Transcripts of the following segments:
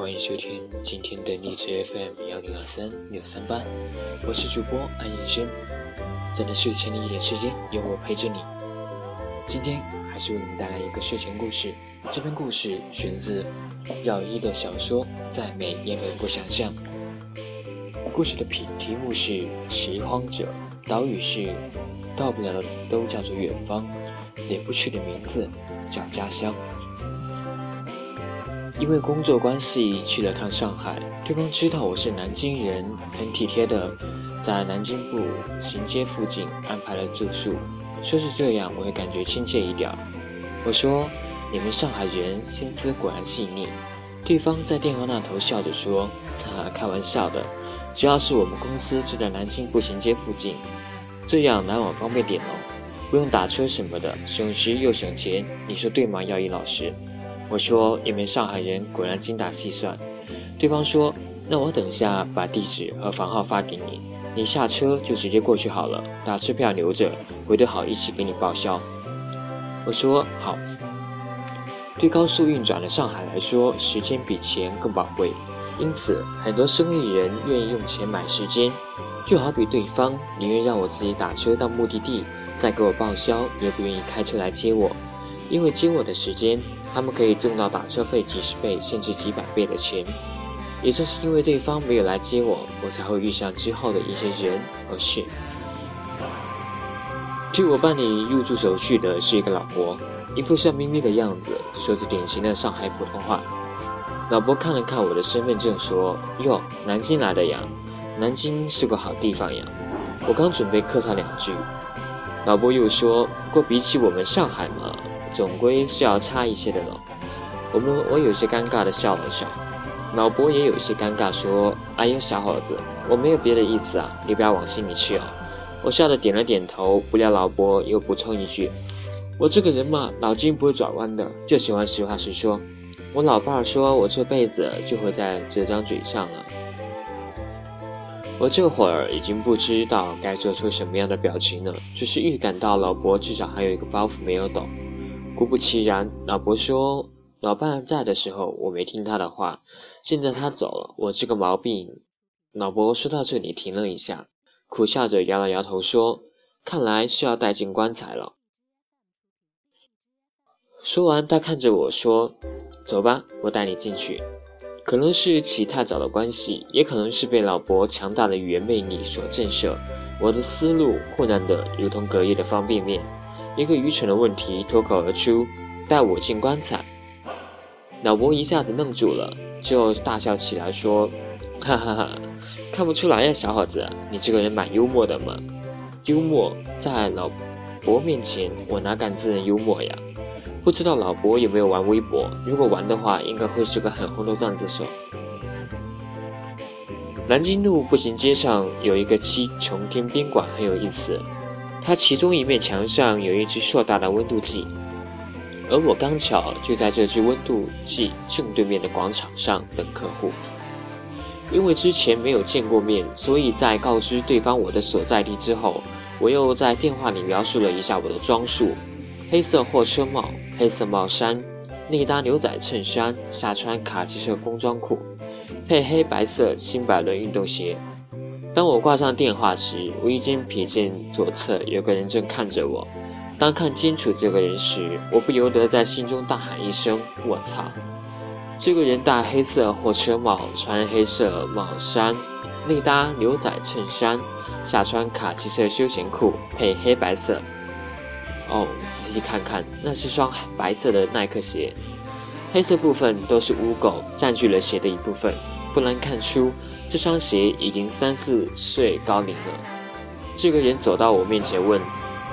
欢迎收听今天的荔枝 FM 幺零二三六三八，我是主播安延轩，在你睡前的一点时间，有我陪着你。今天还是为你带来一个睡前故事，这篇故事选自耀一的小说《再美也美不想象》。故事的题题目是《拾荒者》，岛屿是到不了的都叫做远方，也不去的名字叫家乡。因为工作关系去了趟上海，对方知道我是南京人，很体贴的在南京步行街附近安排了住宿，说是这样我会感觉亲切一点。我说：“你们上海人心思果然细腻。”对方在电话那头笑着说：“哈哈，开玩笑的，主要是我们公司就在南京步行街附近，这样来往方便点哦，不用打车什么的，省时又省钱，你说对吗，耀一老师？”我说：“你们上海人果然精打细算。”对方说：“那我等下把地址和房号发给你，你下车就直接过去好了，打车票留着，回头好一起给你报销。”我说：“好。”对高速运转的上海来说，时间比钱更宝贵，因此很多生意人愿意用钱买时间。就好比对方宁愿让我自己打车到目的地，再给我报销，也不愿意开车来接我，因为接我的时间。他们可以挣到打车费几十倍甚至几百倍的钱，也正是因为对方没有来接我，我才会遇上之后的一些人和事。替我办理入住手续的是一个老伯，一副笑眯眯的样子，说着典型的上海普通话。老伯看了看我的身份证，说：“哟，南京来的呀，南京是个好地方呀。”我刚准备客套两句，老伯又说：“不过比起我们上海嘛。”总归是要差一些的了。我们我有些尴尬的笑了笑，老伯也有些尴尬说：“哎呀，小伙子，我没有别的意思啊，你不要往心里去哦。”我笑着点了点头，不料老伯又补充一句：“我这个人嘛，脑筋不会转弯的，就喜欢实话实说。我老伴儿说我这辈子就会在这张嘴上了。”我这会儿已经不知道该做出什么样的表情了，只是预感到老伯至少还有一个包袱没有抖。果不其然，老伯说：“老伴在的时候，我没听他的话。现在他走了，我这个毛病。”老伯说到这里停了一下，苦笑着摇了摇头说：“看来是要带进棺材了。”说完，他看着我说：“走吧，我带你进去。”可能是起太早的关系，也可能是被老伯强大的语言魅力所震慑，我的思路混乱的如同隔夜的方便面。一个愚蠢的问题脱口而出：“带我进棺材。”老伯一下子愣住了，就大笑起来说：“哈哈哈，看不出来呀，小伙子，你这个人蛮幽默的嘛。”幽默在老伯面前，我哪敢自认幽默呀？不知道老伯有没有玩微博？如果玩的话，应该会是个很红的段子手。南京路步行街上有一个七重天宾馆，很有意思。它其中一面墙上有一只硕大的温度计，而我刚巧就在这只温度计正对面的广场上等客户。因为之前没有见过面，所以在告知对方我的所在地之后，我又在电话里描述了一下我的装束：黑色货车帽、黑色帽衫、内搭牛仔衬衫，下穿卡其色工装裤，配黑白色新百伦运动鞋。当我挂上电话时，无意间瞥见左侧有个人正看着我。当看清楚这个人时，我不由得在心中大喊一声：“我操！”这个人戴黑色货车帽，穿黑色帽衫，内搭牛仔衬衫，下穿卡其色休闲裤，配黑白色。哦，仔细看看，那是双白色的耐克鞋，黑色部分都是污垢，占据了鞋的一部分，不难看出。这双鞋已经三四岁高龄了。这个人走到我面前问：“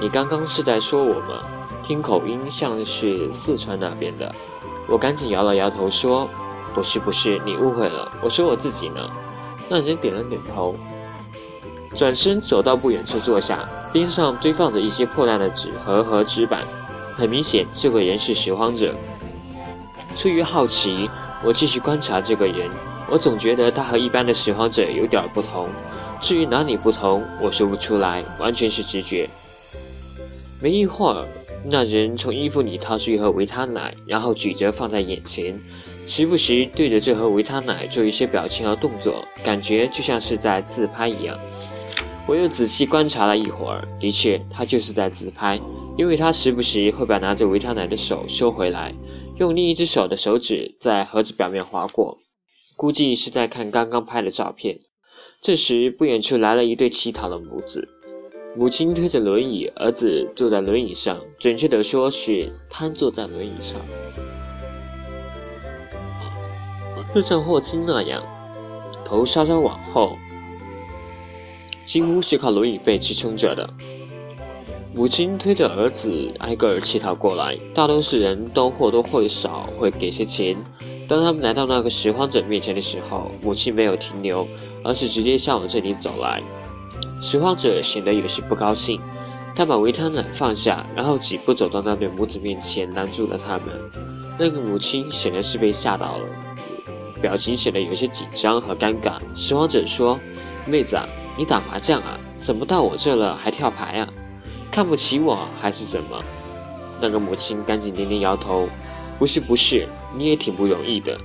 你刚刚是在说我吗？听口音像是四川那边的。”我赶紧摇了摇头说：“不是，不是，你误会了。我说我自己呢。”那人点了点头，转身走到不远处坐下，边上堆放着一些破烂的纸盒和纸板。很明显，这个人是拾荒者。出于好奇，我继续观察这个人。我总觉得他和一般的拾荒者有点不同，至于哪里不同，我说不出来，完全是直觉。没一会儿，那人从衣服里掏出一盒维他奶，然后举着放在眼前，时不时对着这盒维他奶做一些表情和动作，感觉就像是在自拍一样。我又仔细观察了一会儿，的确，他就是在自拍，因为他时不时会把拿着维他奶的手收回来，用另一只手的手指在盒子表面划过，估计是在看刚刚拍的照片。这时，不远处来了一对乞讨的母子。母亲推着轮椅，儿子坐在轮椅上，准确的说是瘫坐在轮椅上，就像霍金那样，头稍稍往后，几乎是靠轮椅背支撑着的。母亲推着儿子挨个儿乞讨过来，大多数人都或多或少会给些钱。当他们来到那个拾荒者面前的时候，母亲没有停留，而是直接向我这里走来。拾荒者显得有些不高兴，他把维他奶放下，然后几步走到那对母子面前，拦住了他们。那个母亲显然是被吓到了，表情显得有些紧张和尴尬。拾荒者说：“妹子，你打麻将啊？怎么到我这了还跳牌啊？看不起我还是怎么？”那个母亲赶紧连连摇头：“不是，不是，你也挺不容易的。”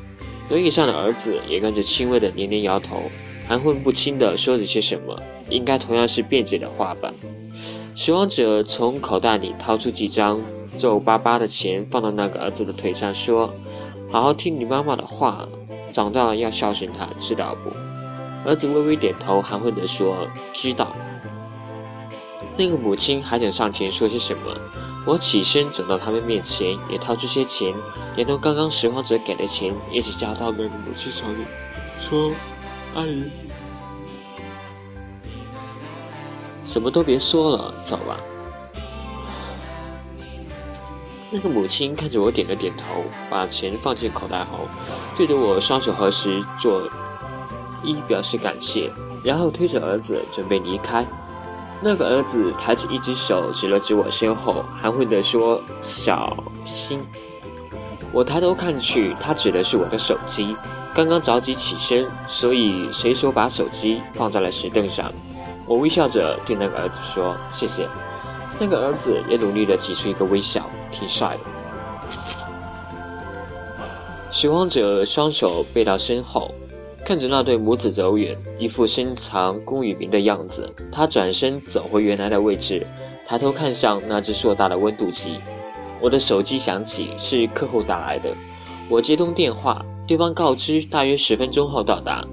轮椅上的儿子也跟着轻微的连连摇头。含混不清的说着些什么，应该同样是辩解的话吧。拾荒者从口袋里掏出几张皱巴巴的钱，放到那个儿子的腿上，说：“好好听你妈妈的话，长大了要孝顺她，知道不？”儿子微微点头，含混地说：“知道。”那个母亲还想上前说些什么，我起身走到他们面前，也掏出些钱，连同刚刚拾荒者给的钱一起交到那个母亲手里，说。阿姨，什么都别说了，走吧。那个母亲看着我点了点头，把钱放进口袋后，对着我双手合十，做一表示感谢，然后推着儿子准备离开。那个儿子抬起一只手指了指我身后，含混地说：“小心。”我抬头看去，他指的是我的手机。刚刚着急起身，所以随手把手机放在了石凳上。我微笑着对那个儿子说：“谢谢。”那个儿子也努力地挤出一个微笑，挺帅的。拾荒者双手背到身后，看着那对母子走远，一副深藏功与名的样子。他转身走回原来的位置，抬头看向那只硕大的温度计。我的手机响起，是客户打来的。我接通电话。对方告知大约十分钟后到达。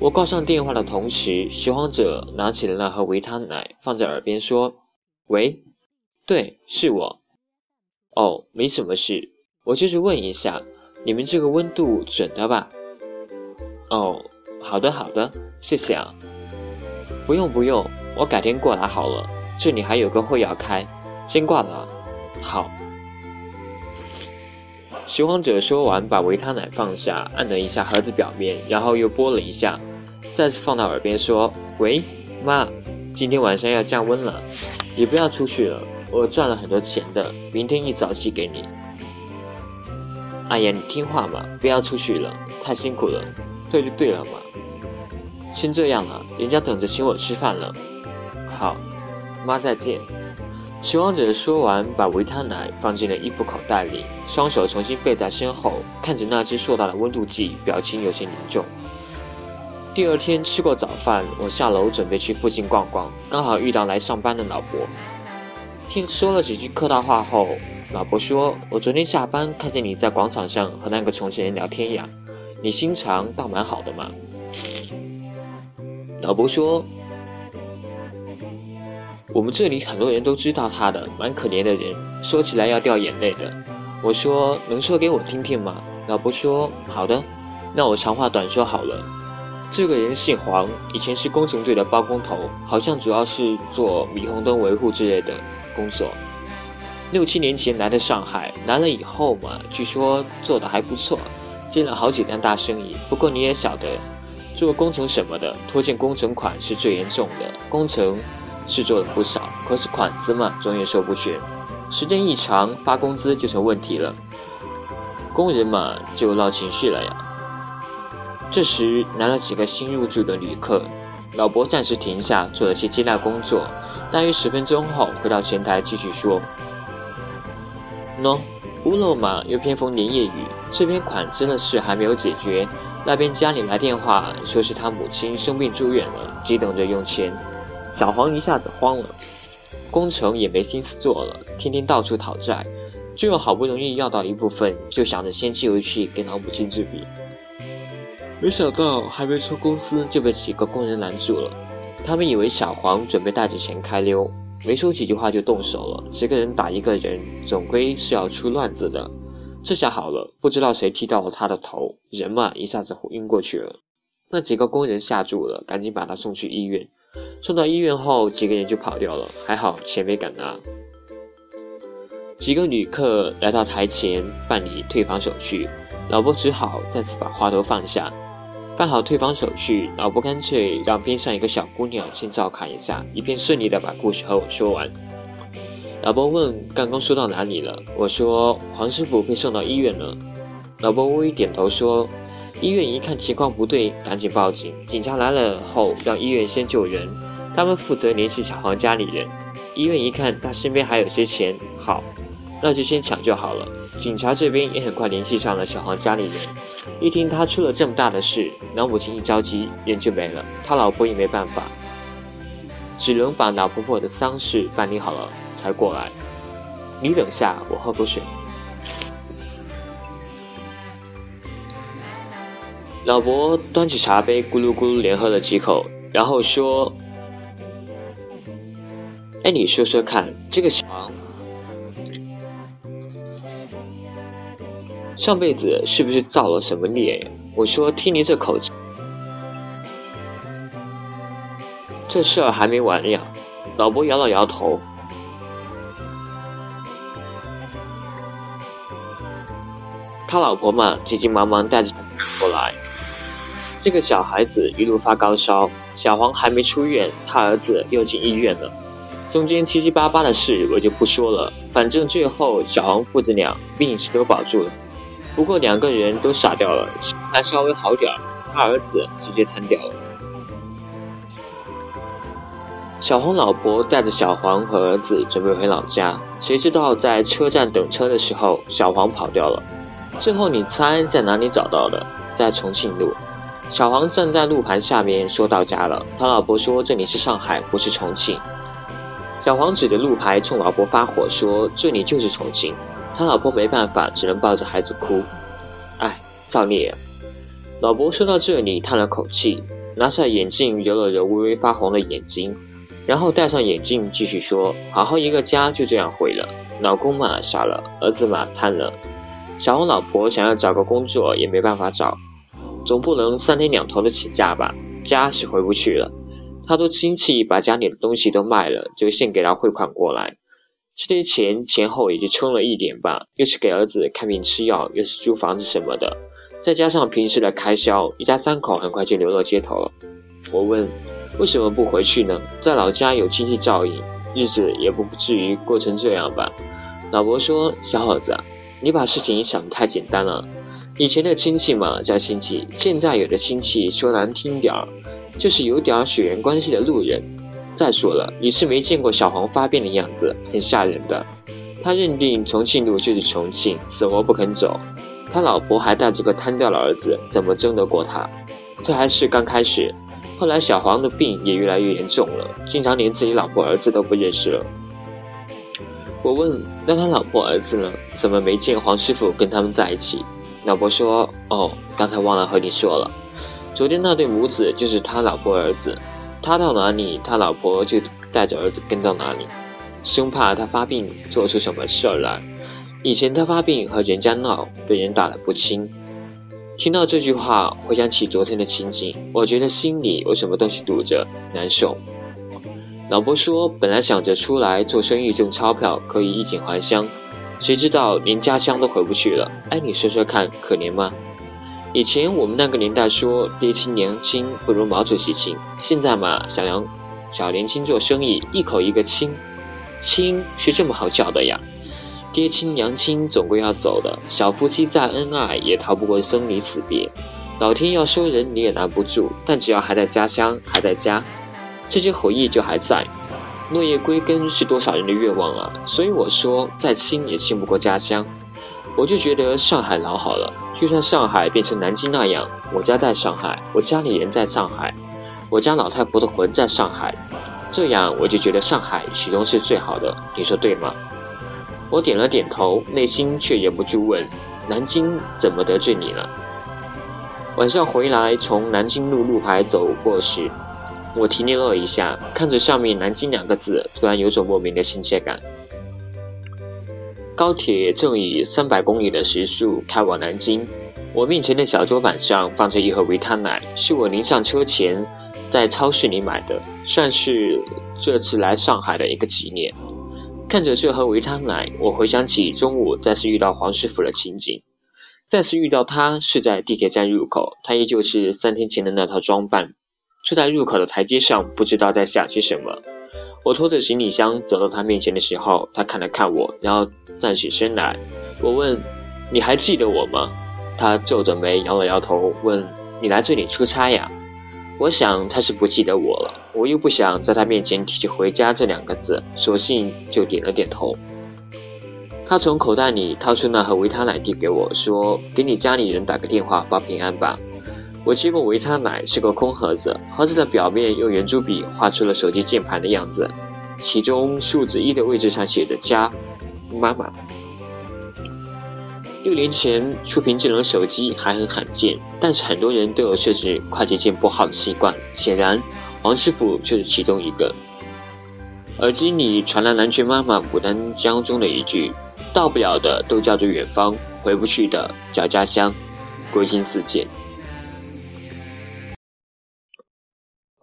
我挂上电话的同时，拾荒者拿起了那盒维他奶，放在耳边说：“喂，对，是我。哦，没什么事，我就是问一下，你们这个温度准的吧？哦，好的，好的，谢谢啊。不用不用，我改天过来好了。这里还有个会要开，先挂了。好。”拾荒者说完，把维他奶放下，按了一下盒子表面，然后又拨了一下，再次放到耳边说：“喂，妈，今天晚上要降温了，你不要出去了。我赚了很多钱的，明天一早寄给你。”哎呀，你听话嘛，不要出去了，太辛苦了，这就对了嘛。先这样了，人家等着请我吃饭了。好，妈再见。拾荒者说完，把维他奶放进了衣服口袋里，双手重新背在身后，看着那只硕大的温度计，表情有些凝重。第二天吃过早饭，我下楼准备去附近逛逛，刚好遇到来上班的老伯。听说了几句客套话后，老伯说：“我昨天下班看见你在广场上和那个重庆人聊天呀，你心肠倒蛮好的嘛。”老伯说。我们这里很多人都知道他的，蛮可怜的人，说起来要掉眼泪的。我说能说给我听听吗？老伯说好的，那我长话短说好了。这个人姓黄，以前是工程队的包工头，好像主要是做霓虹灯维护之类的工作。六七年前来的上海，来了以后嘛，据说做的还不错，接了好几单大生意。不过你也晓得，做工程什么的，拖欠工程款是最严重的。工程。是做了不少，可是款子嘛，总也收不全。时间一长，发工资就成问题了。工人嘛，就闹情绪了呀。这时来了几个新入住的旅客，老伯暂时停下，做了些接待工作。大约十分钟后，回到前台继续说：“喏，乌漏嘛，又偏逢连夜雨，这边款真的是还没有解决。那边家里来电话，说是他母亲生病住院了，急等着用钱。小黄一下子慌了，工程也没心思做了，天天到处讨债。最后好不容易要到一部分，就想着先寄回去给老母亲治病。没想到还没出公司，就被几个工人拦住了。他们以为小黄准备带着钱开溜。没说几句话就动手了，几个人打一个人，总归是要出乱子的。这下好了，不知道谁踢到了他的头，人嘛一下子晕过去了。那几个工人吓住了，赶紧把他送去医院。送到医院后，几个人就跑掉了，还好钱没敢拿。几个旅客来到台前办理退房手续，老伯只好再次把话头放下。办好退房手续，老伯干脆让边上一个小姑娘先照看一下，以便顺利的把故事和我说完。老伯问：“刚刚说到哪里了？”我说：“黄师傅被送到医院了。”老伯微微点头说：“医院一看情况不对，赶紧报警。警察来了后，让医院先救人，他们负责联系小黄家里人。医院一看他身边还有些钱，好，那就先抢救好了。”警察这边也很快联系上了小黄家里人，一听他出了这么大的事，老母亲一着急，人就没了。他老婆也没办法，只能把老婆婆的丧事办理好了才过来。你等下，我喝口水。老伯端起茶杯，咕噜咕噜连喝了几口，然后说：“哎，你说说看，这个小黄。”上辈子是不是造了什么孽呀？我说听你这口气，这事儿还没完呀。老伯摇了摇头，他老婆嘛，急急忙忙带着过来。这个小孩子一路发高烧，小黄还没出院，他儿子又进医院了。中间七七八八的事我就不说了，反正最后小黄父子俩命是都保住了。不过两个人都傻掉了，还稍微好点，他儿子直接瘫掉了。小黄老婆带着小黄和儿子准备回老家，谁知道在车站等车的时候，小黄跑掉了。最后你猜在哪里找到的？在重庆路。小黄站在路牌下面说到家了，他老婆说这里是上海，不是重庆。小黄指着路牌冲老婆发火说这里就是重庆。他老婆没办法，只能抱着孩子哭。哎，造孽！老伯说到这里，叹了口气，拿下眼镜揉了揉微微发红的眼睛，然后戴上眼镜继续说：“好好一个家就这样毁了，老公嘛傻了，儿子嘛瘫了，小红老婆想要找个工作也没办法找，总不能三天两头的请假吧？家是回不去了。他都亲戚把家里的东西都卖了，就献给他汇款过来。”这些钱前后也就充了一点吧，又是给儿子看病吃药，又是租房子什么的，再加上平时的开销，一家三口很快就流落街头了。我问，为什么不回去呢？在老家有亲戚照应，日子也不至于过成这样吧？老伯说：“小伙子，你把事情想得太简单了。以前的亲戚嘛叫亲戚，现在有的亲戚说难听点儿，就是有点血缘关系的路人。”再说了，你是没见过小黄发病的样子，很吓人的。他认定重庆路就是重庆，死活不肯走。他老婆还带着个瘫掉的儿子，怎么争得过他？这还是刚开始，后来小黄的病也越来越严重了，经常连自己老婆儿子都不认识了。我问：那他老婆儿子呢？怎么没见黄师傅跟他们在一起？老婆说：哦，刚才忘了和你说了，昨天那对母子就是他老婆儿子。他到哪里，他老婆就带着儿子跟到哪里，生怕他发病做出什么事儿来。以前他发病和人家闹，被人打得不轻。听到这句话，回想起昨天的情景，我觉得心里有什么东西堵着，难受。老婆说，本来想着出来做生意挣钞票，可以衣锦还乡，谁知道连家乡都回不去了。哎，你说说看，可怜吗？以前我们那个年代说爹亲娘亲不如毛主席亲，现在嘛，小杨小年轻做生意一口一个亲，亲是这么好叫的呀？爹亲娘亲总归要走的，小夫妻再恩爱也逃不过生离死别，老天要收人你也拦不住，但只要还在家乡还在家，这些回忆就还在。落叶归根是多少人的愿望啊？所以我说再亲也亲不过家乡。我就觉得上海老好了。就算上海变成南京那样，我家在上海，我家里人在上海，我家老太婆的魂在上海，这样我就觉得上海始终是最好的。你说对吗？我点了点头，内心却忍不住问：南京怎么得罪你了？晚上回来，从南京路路牌走过时，我停留了一下，看着上面“南京”两个字，突然有种莫名的亲切感。高铁正以三百公里的时速开往南京，我面前的小桌板上放着一盒维他奶，是我临上车前在超市里买的，算是这次来上海的一个纪念。看着这盒维他奶，我回想起中午再次遇到黄师傅的情景。再次遇到他是在地铁站入口，他依旧是三天前的那套装扮，坐在入口的台阶上，不知道在想些什么。我拖着行李箱走到他面前的时候，他看了看我，然后站起身来。我问：“你还记得我吗？”他皱着眉摇了摇头，问：“你来这里出差呀？”我想他是不记得我了，我又不想在他面前提起回家这两个字，索性就点了点头。他从口袋里掏出那盒维他奶递给我，说：“给你家里人打个电话报平安吧。”我接过维他奶，是个空盒子，盒子的表面用圆珠笔画出了手机键盘的样子，其中数字一的位置上写着“家妈妈”。六年前触屏智能手机还很罕见，但是很多人都有设置快捷键拨号的习惯，显然王师傅就是其中一个。耳机里传来《南拳妈妈牡丹江》中的一句：“到不了的都叫做远方，回不去的叫家乡，归心似箭。”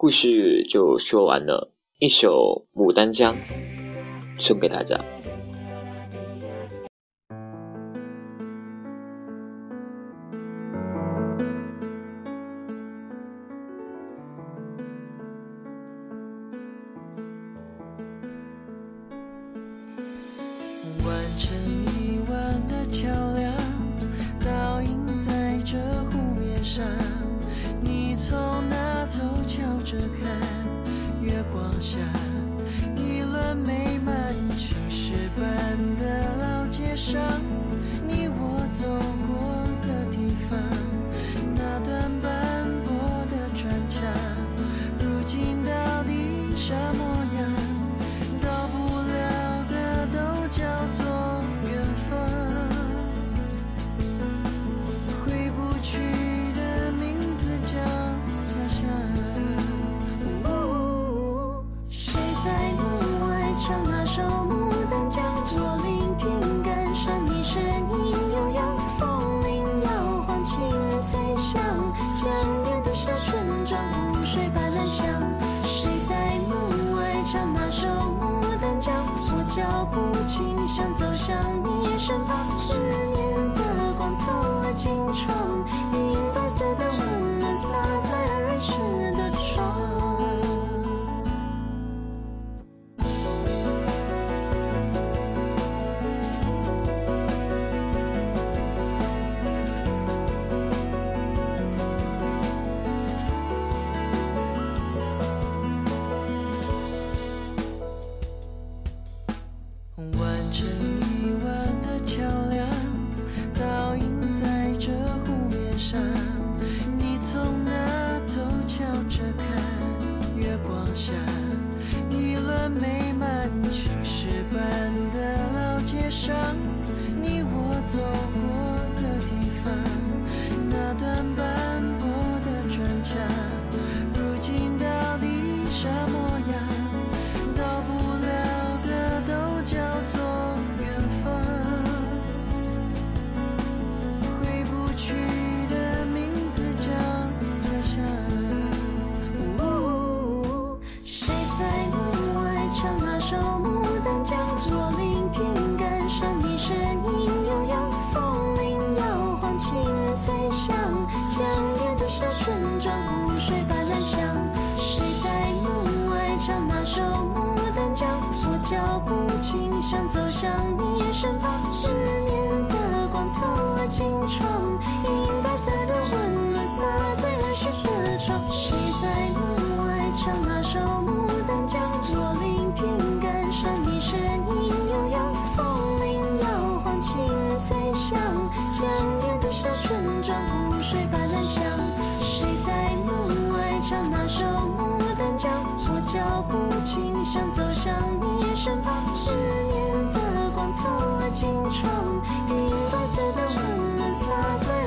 故事就说完了，一首《牡丹江》送给大家。像那首牡丹江，我脚步轻响，走向你身旁。想走向你身旁思念的光透进窗银白色的温暖洒在儿时的床谁在门外唱那首牡丹江？我聆听感伤你声音悠扬风铃摇晃清脆响江边的小村庄午睡般安详谁在门外唱那首牡丹江我脚步轻响走向你身旁。思青春，银白色的温暖洒在。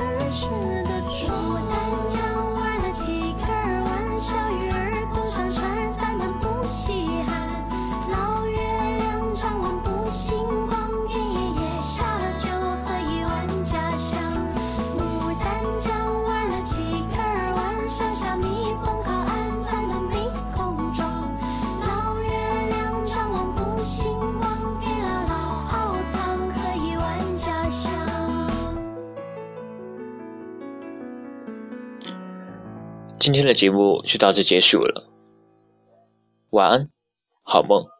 今天的节目就到这结束了。晚安好梦。